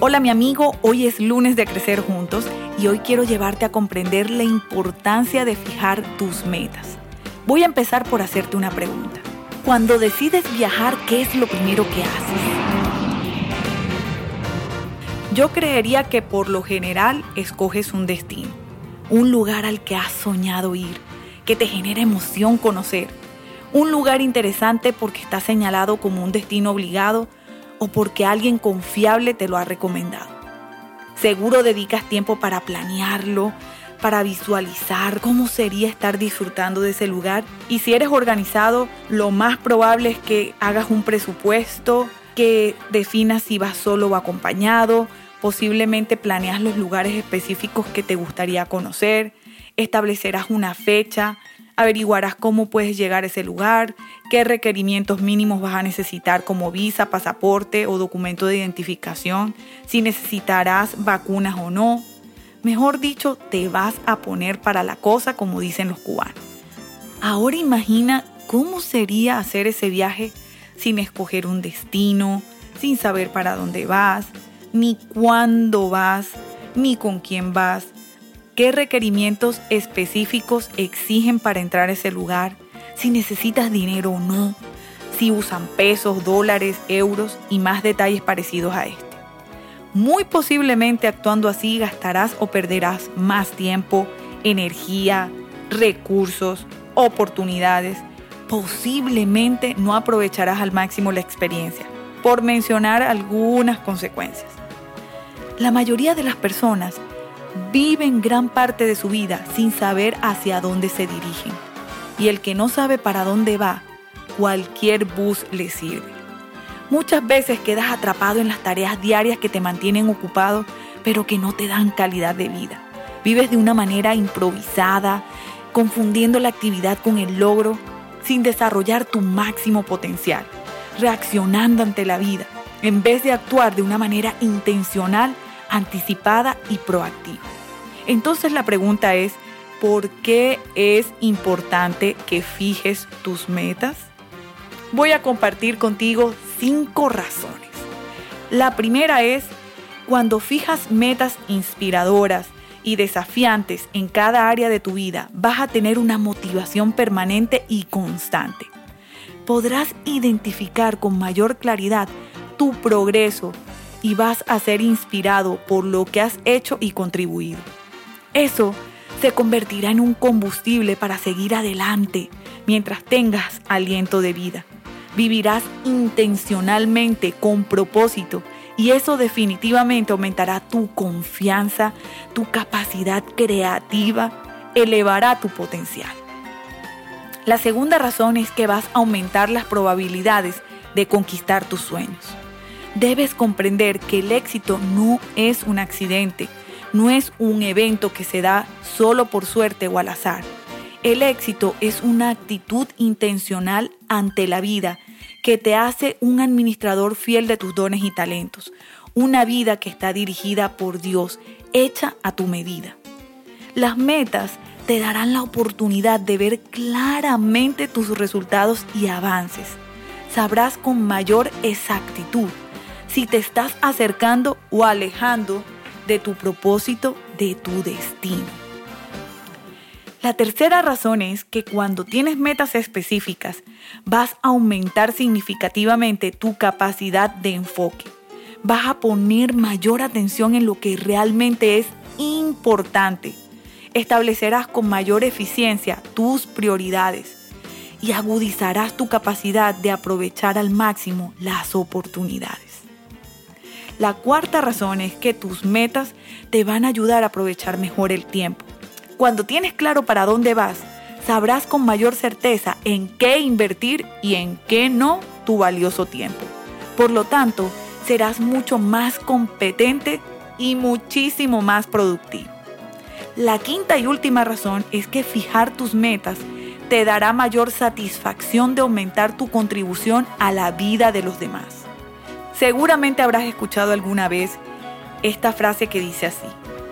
Hola mi amigo, hoy es lunes de Crecer Juntos y hoy quiero llevarte a comprender la importancia de fijar tus metas. Voy a empezar por hacerte una pregunta. Cuando decides viajar, ¿qué es lo primero que haces? Yo creería que por lo general escoges un destino, un lugar al que has soñado ir, que te genera emoción conocer, un lugar interesante porque está señalado como un destino obligado o porque alguien confiable te lo ha recomendado. Seguro dedicas tiempo para planearlo, para visualizar cómo sería estar disfrutando de ese lugar. Y si eres organizado, lo más probable es que hagas un presupuesto, que definas si vas solo o acompañado, posiblemente planeas los lugares específicos que te gustaría conocer, establecerás una fecha, averiguarás cómo puedes llegar a ese lugar, qué requerimientos mínimos vas a necesitar como visa, pasaporte o documento de identificación, si necesitarás vacunas o no, Mejor dicho, te vas a poner para la cosa como dicen los cubanos. Ahora imagina cómo sería hacer ese viaje sin escoger un destino, sin saber para dónde vas, ni cuándo vas, ni con quién vas, qué requerimientos específicos exigen para entrar a ese lugar, si necesitas dinero o no, si usan pesos, dólares, euros y más detalles parecidos a esto. Muy posiblemente actuando así gastarás o perderás más tiempo, energía, recursos, oportunidades. Posiblemente no aprovecharás al máximo la experiencia, por mencionar algunas consecuencias. La mayoría de las personas viven gran parte de su vida sin saber hacia dónde se dirigen. Y el que no sabe para dónde va, cualquier bus le sirve. Muchas veces quedas atrapado en las tareas diarias que te mantienen ocupado, pero que no te dan calidad de vida. Vives de una manera improvisada, confundiendo la actividad con el logro, sin desarrollar tu máximo potencial, reaccionando ante la vida, en vez de actuar de una manera intencional, anticipada y proactiva. Entonces la pregunta es, ¿por qué es importante que fijes tus metas? Voy a compartir contigo cinco razones. La primera es cuando fijas metas inspiradoras y desafiantes en cada área de tu vida, vas a tener una motivación permanente y constante. Podrás identificar con mayor claridad tu progreso y vas a ser inspirado por lo que has hecho y contribuido. Eso se convertirá en un combustible para seguir adelante mientras tengas aliento de vida vivirás intencionalmente, con propósito, y eso definitivamente aumentará tu confianza, tu capacidad creativa, elevará tu potencial. La segunda razón es que vas a aumentar las probabilidades de conquistar tus sueños. Debes comprender que el éxito no es un accidente, no es un evento que se da solo por suerte o al azar. El éxito es una actitud intencional ante la vida que te hace un administrador fiel de tus dones y talentos. Una vida que está dirigida por Dios, hecha a tu medida. Las metas te darán la oportunidad de ver claramente tus resultados y avances. Sabrás con mayor exactitud si te estás acercando o alejando de tu propósito, de tu destino. La tercera razón es que cuando tienes metas específicas vas a aumentar significativamente tu capacidad de enfoque. Vas a poner mayor atención en lo que realmente es importante. Establecerás con mayor eficiencia tus prioridades y agudizarás tu capacidad de aprovechar al máximo las oportunidades. La cuarta razón es que tus metas te van a ayudar a aprovechar mejor el tiempo. Cuando tienes claro para dónde vas, sabrás con mayor certeza en qué invertir y en qué no tu valioso tiempo. Por lo tanto, serás mucho más competente y muchísimo más productivo. La quinta y última razón es que fijar tus metas te dará mayor satisfacción de aumentar tu contribución a la vida de los demás. Seguramente habrás escuchado alguna vez esta frase que dice así,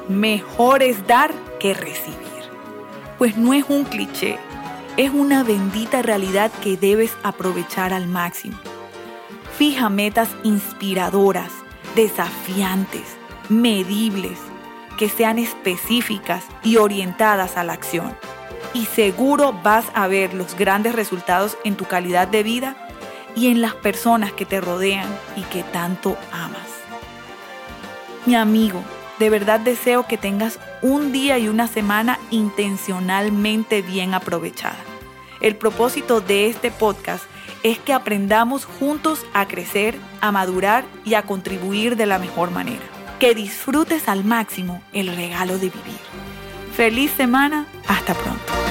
mejor es dar que recibir. Pues no es un cliché, es una bendita realidad que debes aprovechar al máximo. Fija metas inspiradoras, desafiantes, medibles, que sean específicas y orientadas a la acción. Y seguro vas a ver los grandes resultados en tu calidad de vida y en las personas que te rodean y que tanto amas. Mi amigo, de verdad deseo que tengas un día y una semana intencionalmente bien aprovechada. El propósito de este podcast es que aprendamos juntos a crecer, a madurar y a contribuir de la mejor manera. Que disfrutes al máximo el regalo de vivir. Feliz semana, hasta pronto.